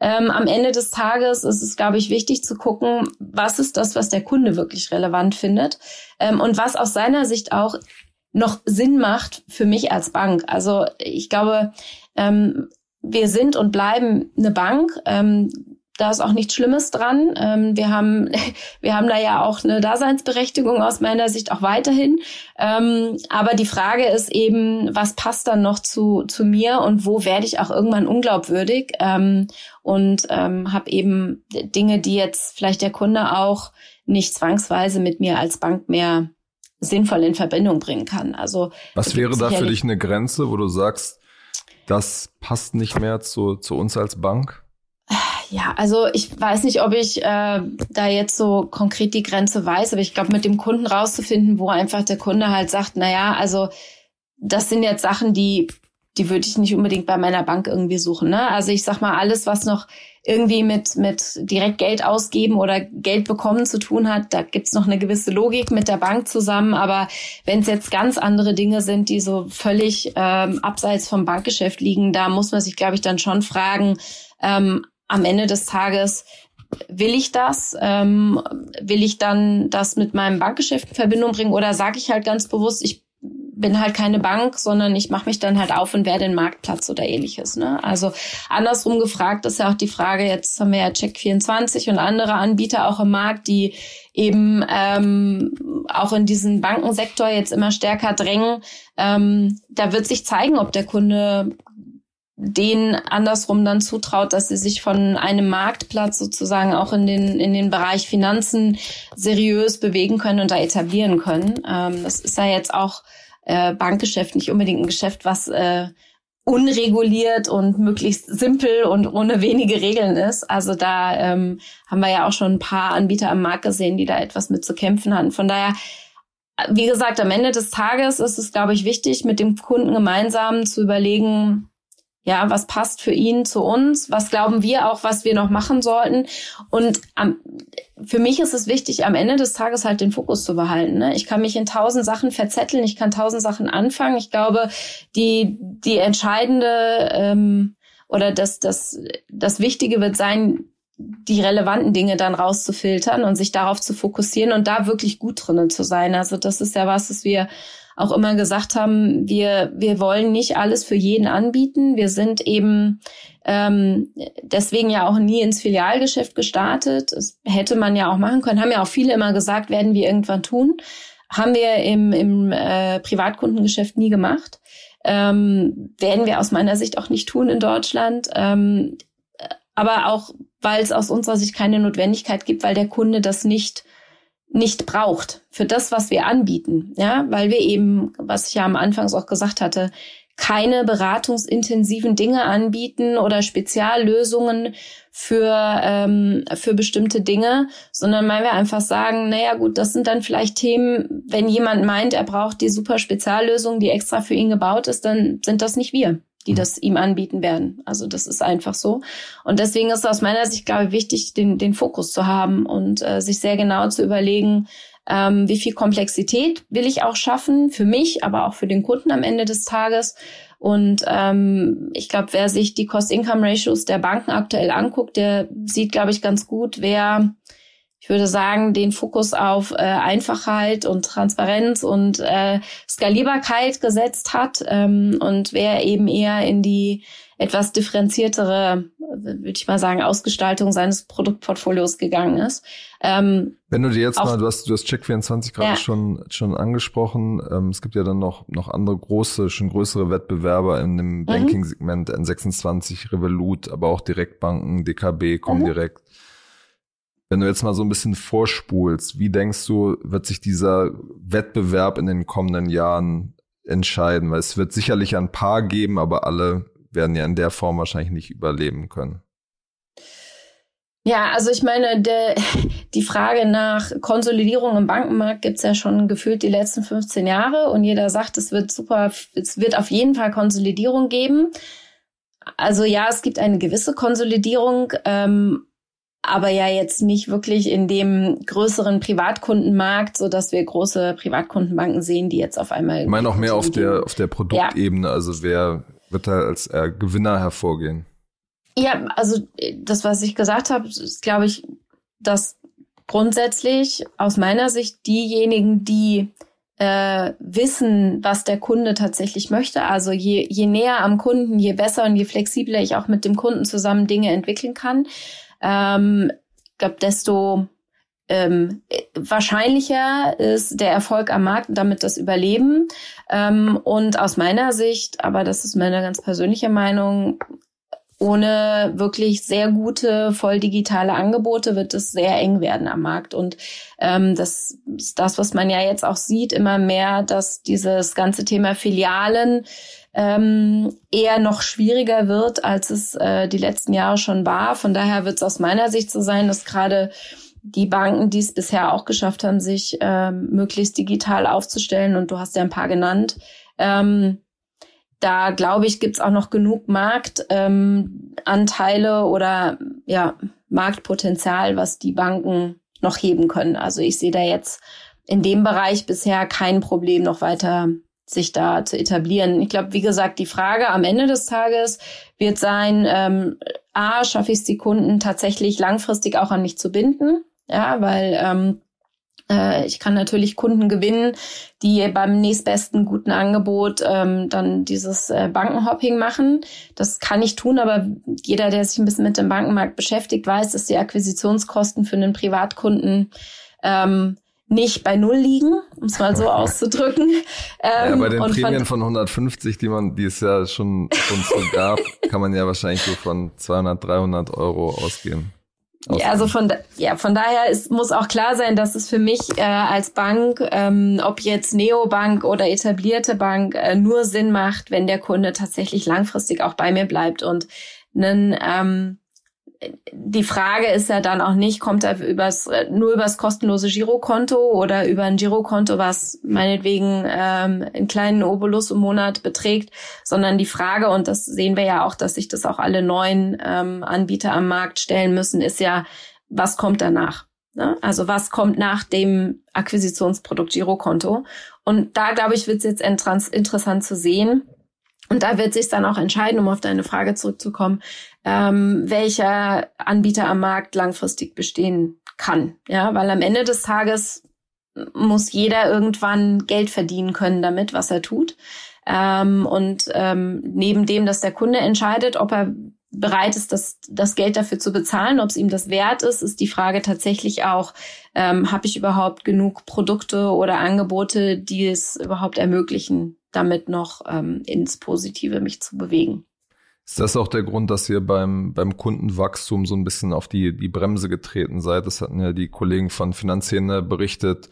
Ähm, am Ende des Tages ist es, glaube ich, wichtig zu gucken, was ist das, was der Kunde wirklich relevant findet ähm, und was aus seiner Sicht auch noch Sinn macht für mich als Bank. Also ich glaube, ähm, wir sind und bleiben eine Bank. Ähm, da ist auch nichts Schlimmes dran. Ähm, wir haben, wir haben da ja auch eine Daseinsberechtigung aus meiner Sicht auch weiterhin. Ähm, aber die Frage ist eben, was passt dann noch zu, zu mir und wo werde ich auch irgendwann unglaubwürdig? Ähm, und ähm, habe eben Dinge, die jetzt vielleicht der Kunde auch nicht zwangsweise mit mir als Bank mehr sinnvoll in Verbindung bringen kann. Also was wäre da für dich eine Grenze, wo du sagst, das passt nicht mehr zu, zu uns als Bank? Ja, also ich weiß nicht, ob ich äh, da jetzt so konkret die Grenze weiß, aber ich glaube, mit dem Kunden rauszufinden, wo einfach der Kunde halt sagt, na ja, also das sind jetzt Sachen, die die würde ich nicht unbedingt bei meiner Bank irgendwie suchen. Ne? Also ich sag mal, alles, was noch irgendwie mit, mit direkt Geld ausgeben oder Geld bekommen zu tun hat, da gibt's noch eine gewisse Logik mit der Bank zusammen. Aber wenn es jetzt ganz andere Dinge sind, die so völlig ähm, abseits vom Bankgeschäft liegen, da muss man sich, glaube ich, dann schon fragen, ähm, am Ende des Tages, will ich das? Ähm, will ich dann das mit meinem Bankgeschäft in Verbindung bringen oder sage ich halt ganz bewusst, ich bin halt keine Bank, sondern ich mache mich dann halt auf und werde den Marktplatz oder ähnliches. Ne? Also andersrum gefragt ist ja auch die Frage, jetzt haben wir ja Check24 und andere Anbieter auch im Markt, die eben ähm, auch in diesen Bankensektor jetzt immer stärker drängen. Ähm, da wird sich zeigen, ob der Kunde denen andersrum dann zutraut, dass sie sich von einem Marktplatz sozusagen auch in den, in den Bereich Finanzen seriös bewegen können und da etablieren können. Ähm, das ist ja jetzt auch äh, Bankgeschäft nicht unbedingt ein Geschäft, was äh, unreguliert und möglichst simpel und ohne wenige Regeln ist. Also da ähm, haben wir ja auch schon ein paar Anbieter am Markt gesehen, die da etwas mit zu kämpfen hatten. Von daher, wie gesagt, am Ende des Tages ist es, glaube ich, wichtig, mit dem Kunden gemeinsam zu überlegen, ja, was passt für ihn zu uns? Was glauben wir auch, was wir noch machen sollten? Und am, für mich ist es wichtig, am Ende des Tages halt den Fokus zu behalten. Ne? Ich kann mich in tausend Sachen verzetteln, ich kann tausend Sachen anfangen. Ich glaube, die, die entscheidende ähm, oder das, das, das Wichtige wird sein, die relevanten Dinge dann rauszufiltern und sich darauf zu fokussieren und da wirklich gut drinnen zu sein. Also das ist ja was, was wir auch immer gesagt haben, wir, wir wollen nicht alles für jeden anbieten. Wir sind eben ähm, deswegen ja auch nie ins Filialgeschäft gestartet. Das hätte man ja auch machen können. Haben ja auch viele immer gesagt, werden wir irgendwann tun. Haben wir im, im äh, Privatkundengeschäft nie gemacht. Ähm, werden wir aus meiner Sicht auch nicht tun in Deutschland. Ähm, aber auch, weil es aus unserer Sicht keine Notwendigkeit gibt, weil der Kunde das nicht nicht braucht für das, was wir anbieten. Ja, weil wir eben, was ich ja am Anfang auch gesagt hatte, keine beratungsintensiven Dinge anbieten oder Speziallösungen für, ähm, für bestimmte Dinge, sondern weil wir einfach sagen, naja gut, das sind dann vielleicht Themen, wenn jemand meint, er braucht die super Speziallösung, die extra für ihn gebaut ist, dann sind das nicht wir die das ihm anbieten werden. Also das ist einfach so. Und deswegen ist es aus meiner Sicht, glaube ich, wichtig, den, den Fokus zu haben und äh, sich sehr genau zu überlegen, ähm, wie viel Komplexität will ich auch schaffen, für mich, aber auch für den Kunden am Ende des Tages. Und ähm, ich glaube, wer sich die Cost-Income-Ratios der Banken aktuell anguckt, der sieht, glaube ich, ganz gut, wer ich würde sagen, den Fokus auf äh, Einfachheit und Transparenz und äh, Skalierbarkeit gesetzt hat ähm, und wer eben eher in die etwas differenziertere, würde ich mal sagen, Ausgestaltung seines Produktportfolios gegangen ist. Ähm, Wenn du dir jetzt mal, du hast, du hast Check24 gerade ja. schon, schon angesprochen. Ähm, es gibt ja dann noch, noch andere große, schon größere Wettbewerber in dem mhm. Banking-Segment, N26, Revolut, aber auch Direktbanken, DKB, Comdirect. Mhm. Wenn du jetzt mal so ein bisschen vorspulst, wie denkst du, wird sich dieser Wettbewerb in den kommenden Jahren entscheiden? Weil es wird sicherlich ein paar geben, aber alle werden ja in der Form wahrscheinlich nicht überleben können. Ja, also ich meine, der, die Frage nach Konsolidierung im Bankenmarkt gibt's ja schon gefühlt die letzten 15 Jahre und jeder sagt, es wird super, es wird auf jeden Fall Konsolidierung geben. Also ja, es gibt eine gewisse Konsolidierung, ähm, aber ja jetzt nicht wirklich in dem größeren Privatkundenmarkt, so dass wir große Privatkundenbanken sehen, die jetzt auf einmal. Ich meine auch mehr auf der, auf der Produktebene. Ja. Also wer wird da als äh, Gewinner hervorgehen? Ja, also das, was ich gesagt habe, ist, glaube ich, dass grundsätzlich aus meiner Sicht diejenigen, die äh, wissen, was der Kunde tatsächlich möchte. Also je, je näher am Kunden, je besser und je flexibler ich auch mit dem Kunden zusammen Dinge entwickeln kann, ähm, glaube, desto ähm, wahrscheinlicher ist der Erfolg am Markt, damit das Überleben. Ähm, und aus meiner Sicht, aber das ist meine ganz persönliche Meinung, ohne wirklich sehr gute, voll digitale Angebote wird es sehr eng werden am Markt. Und ähm, das ist das, was man ja jetzt auch sieht, immer mehr, dass dieses ganze Thema Filialen ähm, eher noch schwieriger wird, als es äh, die letzten Jahre schon war. Von daher wird es aus meiner Sicht so sein, dass gerade die Banken, die es bisher auch geschafft haben, sich ähm, möglichst digital aufzustellen, und du hast ja ein paar genannt, ähm, da glaube ich, gibt's auch noch genug Marktanteile ähm, oder ja, Marktpotenzial, was die Banken noch heben können. Also ich sehe da jetzt in dem Bereich bisher kein Problem, noch weiter sich da zu etablieren. Ich glaube, wie gesagt, die Frage am Ende des Tages wird sein, ähm, a, schaffe ich es die Kunden tatsächlich langfristig auch an mich zu binden? Ja, weil ähm, äh, ich kann natürlich Kunden gewinnen, die beim nächstbesten guten Angebot ähm, dann dieses äh, Bankenhopping machen. Das kann ich tun, aber jeder, der sich ein bisschen mit dem Bankenmarkt beschäftigt, weiß, dass die Akquisitionskosten für einen Privatkunden ähm, nicht bei Null liegen, um es mal so auszudrücken. Ähm, ja, bei den Prämien von 150, die man, die es ja schon, schon so gab, kann man ja wahrscheinlich so von 200, 300 Euro ausgehen. Ja, also von, ja, von daher ist, muss auch klar sein, dass es für mich äh, als Bank, ähm, ob jetzt Neobank oder etablierte Bank, äh, nur Sinn macht, wenn der Kunde tatsächlich langfristig auch bei mir bleibt und einen ähm, die Frage ist ja dann auch nicht, kommt er übers, nur übers kostenlose Girokonto oder über ein Girokonto, was meinetwegen ähm, einen kleinen Obolus im Monat beträgt, sondern die Frage, und das sehen wir ja auch, dass sich das auch alle neuen ähm, Anbieter am Markt stellen müssen, ist ja, was kommt danach? Ne? Also was kommt nach dem Akquisitionsprodukt Girokonto? Und da, glaube ich, wird es jetzt interessant zu sehen, und da wird sich dann auch entscheiden, um auf deine Frage zurückzukommen, ähm, welcher Anbieter am Markt langfristig bestehen kann. Ja, weil am Ende des Tages muss jeder irgendwann Geld verdienen können damit, was er tut. Ähm, und ähm, neben dem, dass der Kunde entscheidet, ob er bereit ist, das, das Geld dafür zu bezahlen, ob es ihm das wert ist, ist die Frage tatsächlich auch, ähm, habe ich überhaupt genug Produkte oder Angebote, die es überhaupt ermöglichen, damit noch ähm, ins Positive mich zu bewegen. Ist das auch der Grund, dass ihr beim, beim Kundenwachstum so ein bisschen auf die, die Bremse getreten seid? Das hatten ja die Kollegen von Finanzszene berichtet.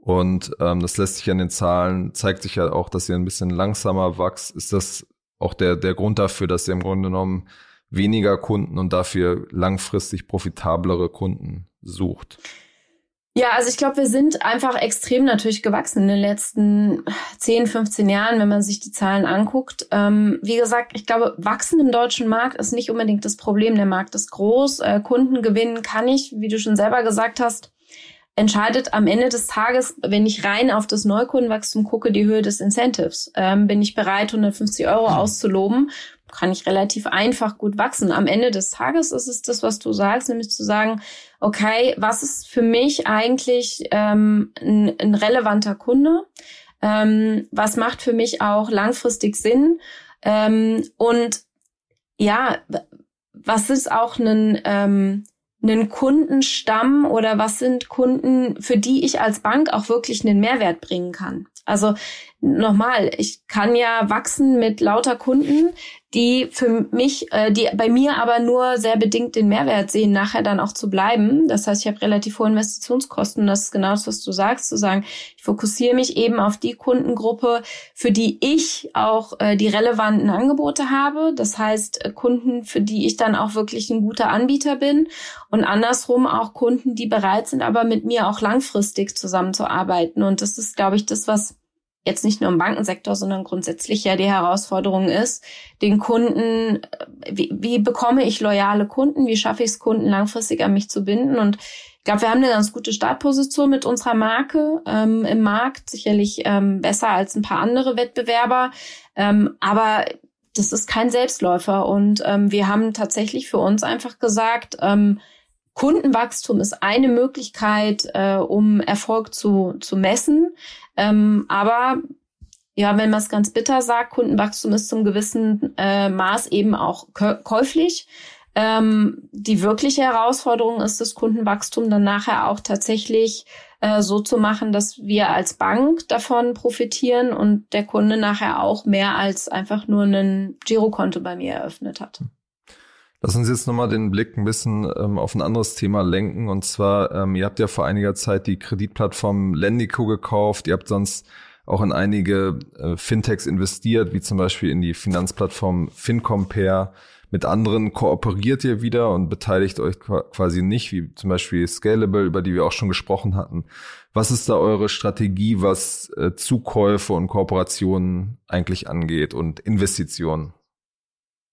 Und ähm, das lässt sich an den Zahlen, zeigt sich ja auch, dass ihr ein bisschen langsamer wächst. Ist das auch der, der Grund dafür, dass ihr im Grunde genommen weniger Kunden und dafür langfristig profitablere Kunden sucht? Ja, also ich glaube, wir sind einfach extrem natürlich gewachsen in den letzten 10, 15 Jahren, wenn man sich die Zahlen anguckt. Ähm, wie gesagt, ich glaube, wachsen im deutschen Markt ist nicht unbedingt das Problem. Der Markt ist groß. Äh, Kunden gewinnen kann ich, wie du schon selber gesagt hast, entscheidet am Ende des Tages, wenn ich rein auf das Neukundenwachstum gucke, die Höhe des Incentives. Ähm, bin ich bereit, 150 Euro auszuloben, kann ich relativ einfach gut wachsen. Am Ende des Tages ist es das, was du sagst, nämlich zu sagen, okay, was ist für mich eigentlich ähm, ein, ein relevanter Kunde? Ähm, was macht für mich auch langfristig Sinn? Ähm, und ja, was ist auch ein, ähm, einen Kundenstamm oder was sind Kunden, für die ich als Bank auch wirklich einen Mehrwert bringen kann? Also nochmal, ich kann ja wachsen mit lauter Kunden, die für mich, äh, die bei mir aber nur sehr bedingt den Mehrwert sehen, nachher dann auch zu bleiben. Das heißt, ich habe relativ hohe Investitionskosten. Das ist genau das, was du sagst, zu sagen, ich fokussiere mich eben auf die Kundengruppe, für die ich auch äh, die relevanten Angebote habe. Das heißt, äh, Kunden, für die ich dann auch wirklich ein guter Anbieter bin und andersrum auch Kunden, die bereit sind, aber mit mir auch langfristig zusammenzuarbeiten. Und das ist, glaube ich, das, was jetzt nicht nur im Bankensektor, sondern grundsätzlich ja die Herausforderung ist, den Kunden, wie, wie bekomme ich loyale Kunden, wie schaffe ich es, Kunden langfristig an mich zu binden? Und ich glaube, wir haben eine ganz gute Startposition mit unserer Marke ähm, im Markt, sicherlich ähm, besser als ein paar andere Wettbewerber, ähm, aber das ist kein Selbstläufer. Und ähm, wir haben tatsächlich für uns einfach gesagt, ähm, Kundenwachstum ist eine Möglichkeit, äh, um Erfolg zu, zu messen. Ähm, aber ja, wenn man es ganz bitter sagt, Kundenwachstum ist zum gewissen äh, Maß eben auch käuflich. Ähm, die wirkliche Herausforderung ist, das Kundenwachstum dann nachher auch tatsächlich äh, so zu machen, dass wir als Bank davon profitieren und der Kunde nachher auch mehr als einfach nur ein Girokonto bei mir eröffnet hat. Lass uns jetzt nochmal den Blick ein bisschen ähm, auf ein anderes Thema lenken. Und zwar, ähm, ihr habt ja vor einiger Zeit die Kreditplattform Lendico gekauft. Ihr habt sonst auch in einige äh, Fintechs investiert, wie zum Beispiel in die Finanzplattform FinCompare. Mit anderen kooperiert ihr wieder und beteiligt euch quasi nicht, wie zum Beispiel Scalable, über die wir auch schon gesprochen hatten. Was ist da eure Strategie, was äh, Zukäufe und Kooperationen eigentlich angeht und Investitionen?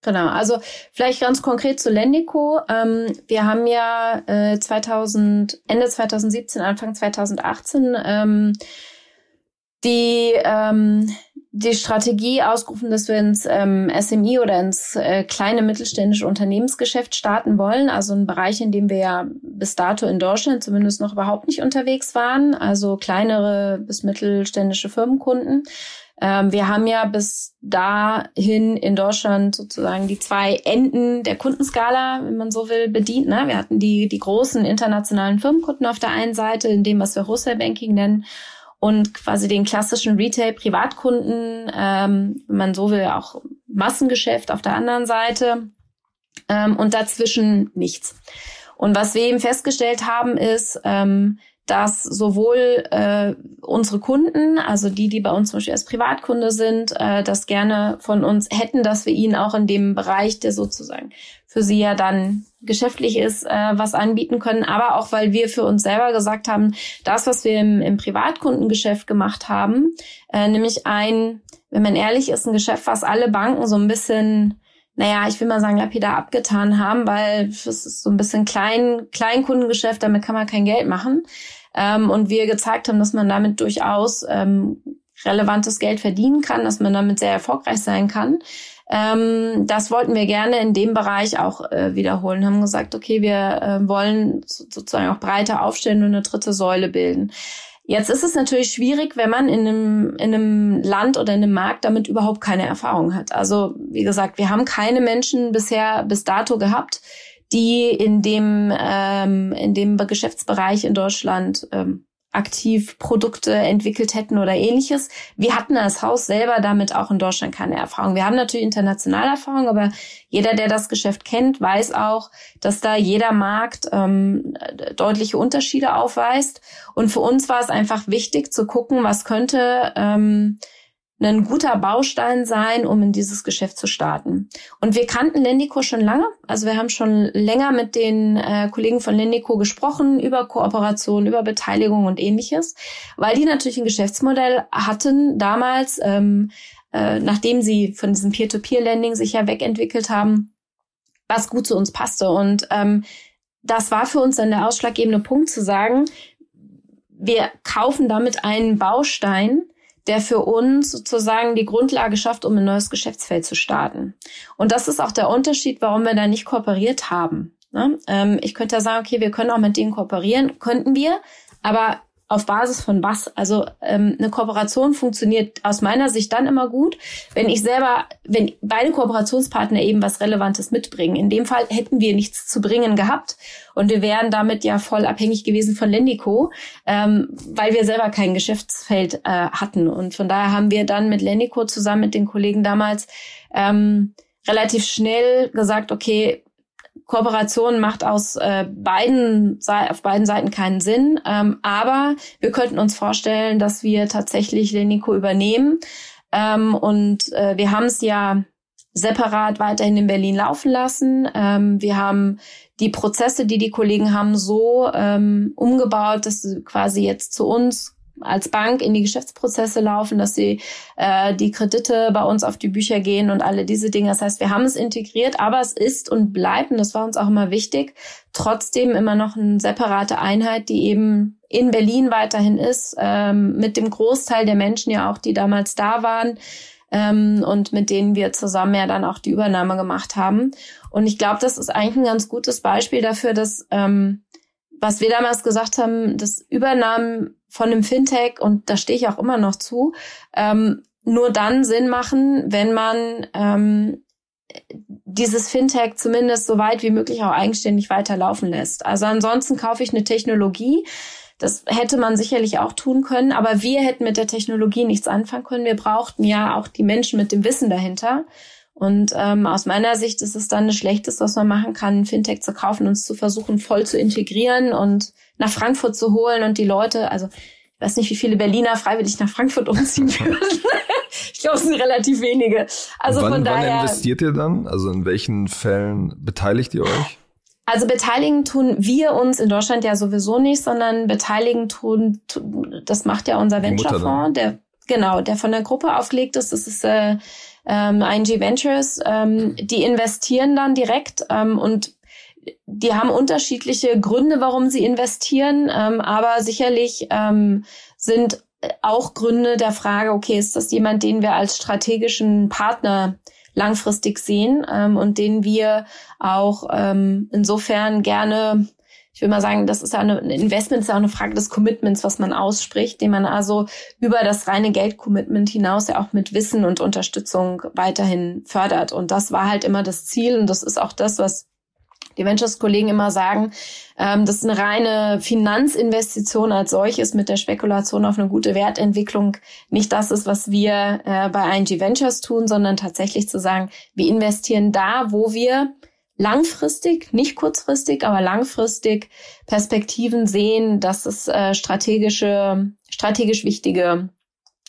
Genau, also vielleicht ganz konkret zu Lendico. Ähm, wir haben ja äh, 2000, Ende 2017, Anfang 2018 ähm, die, ähm, die Strategie ausgerufen, dass wir ins ähm, SMI oder ins äh, kleine mittelständische Unternehmensgeschäft starten wollen. Also ein Bereich, in dem wir ja bis dato in Deutschland zumindest noch überhaupt nicht unterwegs waren. Also kleinere bis mittelständische Firmenkunden. Ähm, wir haben ja bis dahin in Deutschland sozusagen die zwei Enden der Kundenskala, wenn man so will, bedient. Ne? Wir hatten die, die großen internationalen Firmenkunden auf der einen Seite, in dem, was wir Wholesale Banking nennen, und quasi den klassischen Retail-Privatkunden, ähm, wenn man so will, auch Massengeschäft auf der anderen Seite ähm, und dazwischen nichts. Und was wir eben festgestellt haben, ist, ähm, dass sowohl äh, unsere Kunden, also die, die bei uns zum Beispiel als Privatkunde sind, äh, das gerne von uns hätten, dass wir ihnen auch in dem Bereich, der sozusagen für sie ja dann geschäftlich ist, äh, was anbieten können, aber auch weil wir für uns selber gesagt haben, das, was wir im, im Privatkundengeschäft gemacht haben, äh, nämlich ein, wenn man ehrlich ist, ein Geschäft, was alle Banken so ein bisschen naja, ich will mal sagen, lapidar abgetan haben, weil es ist so ein bisschen klein, Kleinkundengeschäft, damit kann man kein Geld machen. Ähm, und wir gezeigt haben, dass man damit durchaus ähm, relevantes Geld verdienen kann, dass man damit sehr erfolgreich sein kann. Ähm, das wollten wir gerne in dem Bereich auch äh, wiederholen, haben gesagt, okay, wir äh, wollen sozusagen auch breiter aufstellen und eine dritte Säule bilden. Jetzt ist es natürlich schwierig, wenn man in einem, in einem Land oder in einem Markt damit überhaupt keine Erfahrung hat. Also, wie gesagt, wir haben keine Menschen bisher bis dato gehabt, die in dem, ähm, in dem Geschäftsbereich in Deutschland ähm, aktiv Produkte entwickelt hätten oder ähnliches. Wir hatten als Haus selber damit auch in Deutschland keine Erfahrung. Wir haben natürlich internationale Erfahrung, aber jeder, der das Geschäft kennt, weiß auch, dass da jeder Markt ähm, deutliche Unterschiede aufweist. Und für uns war es einfach wichtig zu gucken, was könnte ähm, ein guter Baustein sein, um in dieses Geschäft zu starten. Und wir kannten Lendico schon lange. Also wir haben schon länger mit den äh, Kollegen von Lendico gesprochen über Kooperation, über Beteiligung und ähnliches, weil die natürlich ein Geschäftsmodell hatten damals, ähm, äh, nachdem sie von diesem Peer-to-Peer-Lending sich ja wegentwickelt haben, was gut zu uns passte. Und ähm, das war für uns dann der ausschlaggebende Punkt zu sagen, wir kaufen damit einen Baustein, der für uns sozusagen die Grundlage schafft, um ein neues Geschäftsfeld zu starten. Und das ist auch der Unterschied, warum wir da nicht kooperiert haben. Ne? Ähm, ich könnte ja sagen, okay, wir können auch mit denen kooperieren, könnten wir, aber auf Basis von was? Also ähm, eine Kooperation funktioniert aus meiner Sicht dann immer gut, wenn ich selber, wenn beide Kooperationspartner eben was Relevantes mitbringen. In dem Fall hätten wir nichts zu bringen gehabt und wir wären damit ja voll abhängig gewesen von Lendico, ähm, weil wir selber kein Geschäftsfeld äh, hatten. Und von daher haben wir dann mit Lendico zusammen mit den Kollegen damals ähm, relativ schnell gesagt, okay, Kooperation macht aus äh, beiden auf beiden Seiten keinen Sinn, ähm, aber wir könnten uns vorstellen, dass wir tatsächlich Lenico übernehmen ähm, und äh, wir haben es ja separat weiterhin in Berlin laufen lassen. Ähm, wir haben die Prozesse, die die Kollegen haben, so ähm, umgebaut, dass sie quasi jetzt zu uns als Bank in die Geschäftsprozesse laufen, dass sie äh, die Kredite bei uns auf die Bücher gehen und alle diese Dinge. Das heißt, wir haben es integriert, aber es ist und bleibt, und das war uns auch immer wichtig, trotzdem immer noch eine separate Einheit, die eben in Berlin weiterhin ist, ähm, mit dem Großteil der Menschen ja auch, die damals da waren ähm, und mit denen wir zusammen ja dann auch die Übernahme gemacht haben. Und ich glaube, das ist eigentlich ein ganz gutes Beispiel dafür, dass ähm, was wir damals gesagt haben, das Übernahmen von einem Fintech, und da stehe ich auch immer noch zu, ähm, nur dann Sinn machen, wenn man ähm, dieses Fintech zumindest so weit wie möglich auch eigenständig weiterlaufen lässt. Also ansonsten kaufe ich eine Technologie. Das hätte man sicherlich auch tun können, aber wir hätten mit der Technologie nichts anfangen können. Wir brauchten ja auch die Menschen mit dem Wissen dahinter. Und ähm, aus meiner Sicht ist es dann das Schlechteste, was man machen kann, Fintech zu kaufen und es zu versuchen, voll zu integrieren und nach Frankfurt zu holen und die Leute, also ich weiß nicht, wie viele Berliner freiwillig nach Frankfurt umziehen würden. ich glaube, es sind relativ wenige. Also wann, von daher. Wann investiert ihr dann? Also in welchen Fällen beteiligt ihr euch? Also beteiligen tun wir uns in Deutschland ja sowieso nicht, sondern beteiligen tun, das macht ja unser Venture-Fonds, der genau, der von der Gruppe aufgelegt ist. Das ist äh, ähm, ING Ventures. Ähm, die investieren dann direkt ähm, und die haben unterschiedliche Gründe, warum sie investieren, ähm, aber sicherlich ähm, sind auch Gründe der Frage, okay, ist das jemand, den wir als strategischen Partner langfristig sehen ähm, und den wir auch ähm, insofern gerne, ich will mal sagen, das ist ja eine, ein Investment, ist ja auch eine Frage des Commitments, was man ausspricht, den man also über das reine Geldcommitment hinaus ja auch mit Wissen und Unterstützung weiterhin fördert. Und das war halt immer das Ziel und das ist auch das, was die Ventures-Kollegen immer sagen, ähm, dass eine reine Finanzinvestition als solches mit der Spekulation auf eine gute Wertentwicklung nicht das ist, was wir äh, bei ING Ventures tun, sondern tatsächlich zu sagen, wir investieren da, wo wir langfristig, nicht kurzfristig, aber langfristig Perspektiven sehen, dass es äh, strategische, strategisch wichtige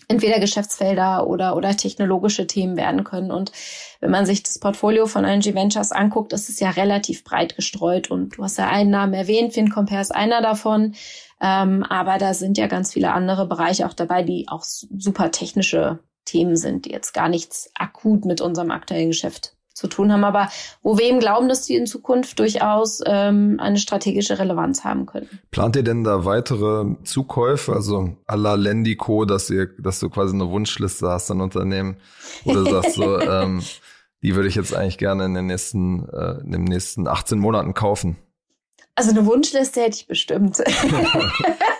entweder Geschäftsfelder oder, oder technologische Themen werden können. Und wenn man sich das Portfolio von ING Ventures anguckt, ist es ja relativ breit gestreut. Und du hast ja einen Namen erwähnt, FinCompare ist einer davon. Ähm, aber da sind ja ganz viele andere Bereiche auch dabei, die auch super technische Themen sind, die jetzt gar nichts akut mit unserem aktuellen Geschäft zu tun haben, aber wo wir eben glauben, dass die in Zukunft durchaus ähm, eine strategische Relevanz haben können. Plant ihr denn da weitere Zukäufe, also à la Lendico, dass ihr, dass du quasi eine Wunschliste hast an Unternehmen, oder sagst so, ähm, die würde ich jetzt eigentlich gerne in den nächsten, äh, in den nächsten 18 Monaten kaufen? Also eine Wunschliste hätte ich bestimmt.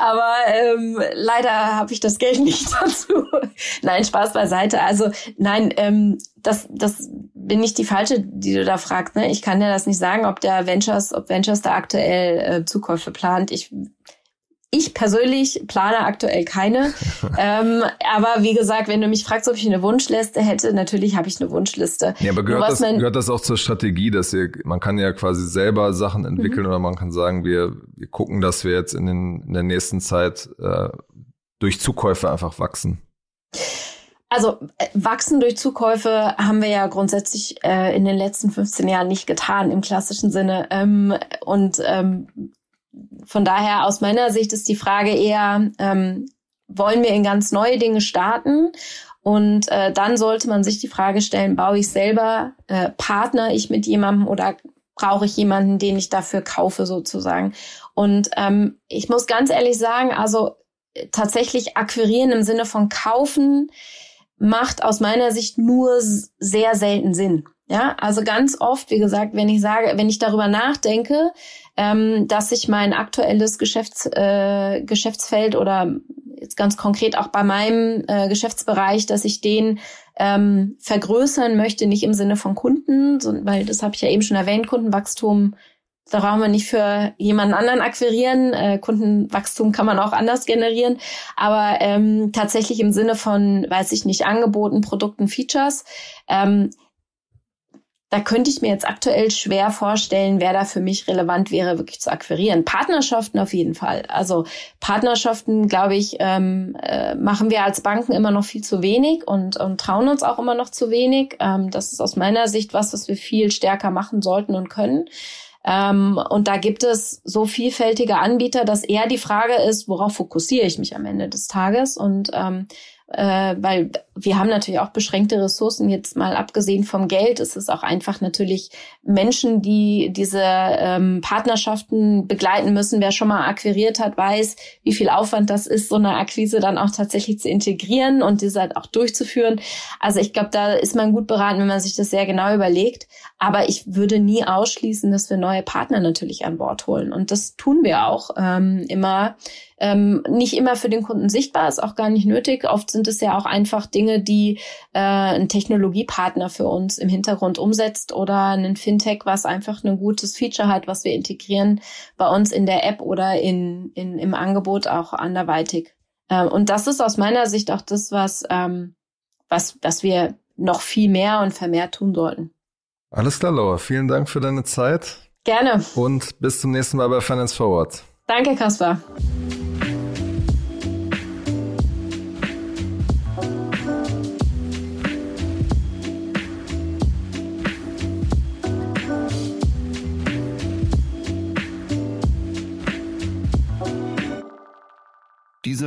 Aber ähm, leider habe ich das Geld nicht dazu. nein, Spaß beiseite. Also nein, ähm, das, das bin nicht die falsche, die du da fragst. Ne? Ich kann ja das nicht sagen, ob der Ventures, ob Ventures da aktuell äh, Zukäufe plant. Ich ich persönlich plane aktuell keine. ähm, aber wie gesagt, wenn du mich fragst, ob ich eine Wunschliste hätte, natürlich habe ich eine Wunschliste. Ja, aber gehört, das, gehört das auch zur Strategie, dass ihr, man kann ja quasi selber Sachen entwickeln mhm. oder man kann sagen, wir, wir gucken, dass wir jetzt in, den, in der nächsten Zeit äh, durch Zukäufe einfach wachsen. Also äh, wachsen durch Zukäufe haben wir ja grundsätzlich äh, in den letzten 15 Jahren nicht getan im klassischen Sinne. Ähm, und ähm, von daher aus meiner Sicht ist die Frage eher, ähm, wollen wir in ganz neue Dinge starten? Und äh, dann sollte man sich die Frage stellen, baue ich selber, äh, partner ich mit jemandem oder brauche ich jemanden, den ich dafür kaufe sozusagen? Und ähm, ich muss ganz ehrlich sagen, also äh, tatsächlich akquirieren im Sinne von kaufen macht aus meiner Sicht nur sehr selten Sinn. Ja, also ganz oft, wie gesagt, wenn ich sage, wenn ich darüber nachdenke, ähm, dass ich mein aktuelles Geschäfts, äh, Geschäftsfeld oder jetzt ganz konkret auch bei meinem äh, Geschäftsbereich, dass ich den ähm, vergrößern möchte, nicht im Sinne von Kunden, sondern, weil das habe ich ja eben schon erwähnt, Kundenwachstum, da brauchen wir nicht für jemanden anderen akquirieren. Äh, Kundenwachstum kann man auch anders generieren, aber ähm, tatsächlich im Sinne von, weiß ich nicht, Angeboten, Produkten, Features. Ähm, da könnte ich mir jetzt aktuell schwer vorstellen, wer da für mich relevant wäre, wirklich zu akquirieren. Partnerschaften auf jeden Fall. Also Partnerschaften, glaube ich, ähm, äh, machen wir als Banken immer noch viel zu wenig und, und trauen uns auch immer noch zu wenig. Ähm, das ist aus meiner Sicht was, was wir viel stärker machen sollten und können. Ähm, und da gibt es so vielfältige Anbieter, dass eher die Frage ist, worauf fokussiere ich mich am Ende des Tages? Und ähm, äh, weil wir haben natürlich auch beschränkte Ressourcen. Jetzt mal abgesehen vom Geld ist es auch einfach natürlich Menschen, die diese ähm, Partnerschaften begleiten müssen. Wer schon mal akquiriert hat, weiß, wie viel Aufwand das ist, so eine Akquise dann auch tatsächlich zu integrieren und diese halt auch durchzuführen. Also ich glaube, da ist man gut beraten, wenn man sich das sehr genau überlegt. Aber ich würde nie ausschließen, dass wir neue Partner natürlich an Bord holen. Und das tun wir auch ähm, immer ähm, nicht immer für den Kunden sichtbar, ist auch gar nicht nötig. Oft sind es ja auch einfach Dinge, die äh, ein Technologiepartner für uns im Hintergrund umsetzt oder ein Fintech, was einfach ein gutes Feature hat, was wir integrieren bei uns in der App oder in, in, im Angebot auch anderweitig. Ähm, und das ist aus meiner Sicht auch das, was, ähm, was, was wir noch viel mehr und vermehrt tun sollten. Alles klar, Laura. Vielen Dank für deine Zeit. Gerne. Und bis zum nächsten Mal bei Finance Forward. Danke, Kaspar.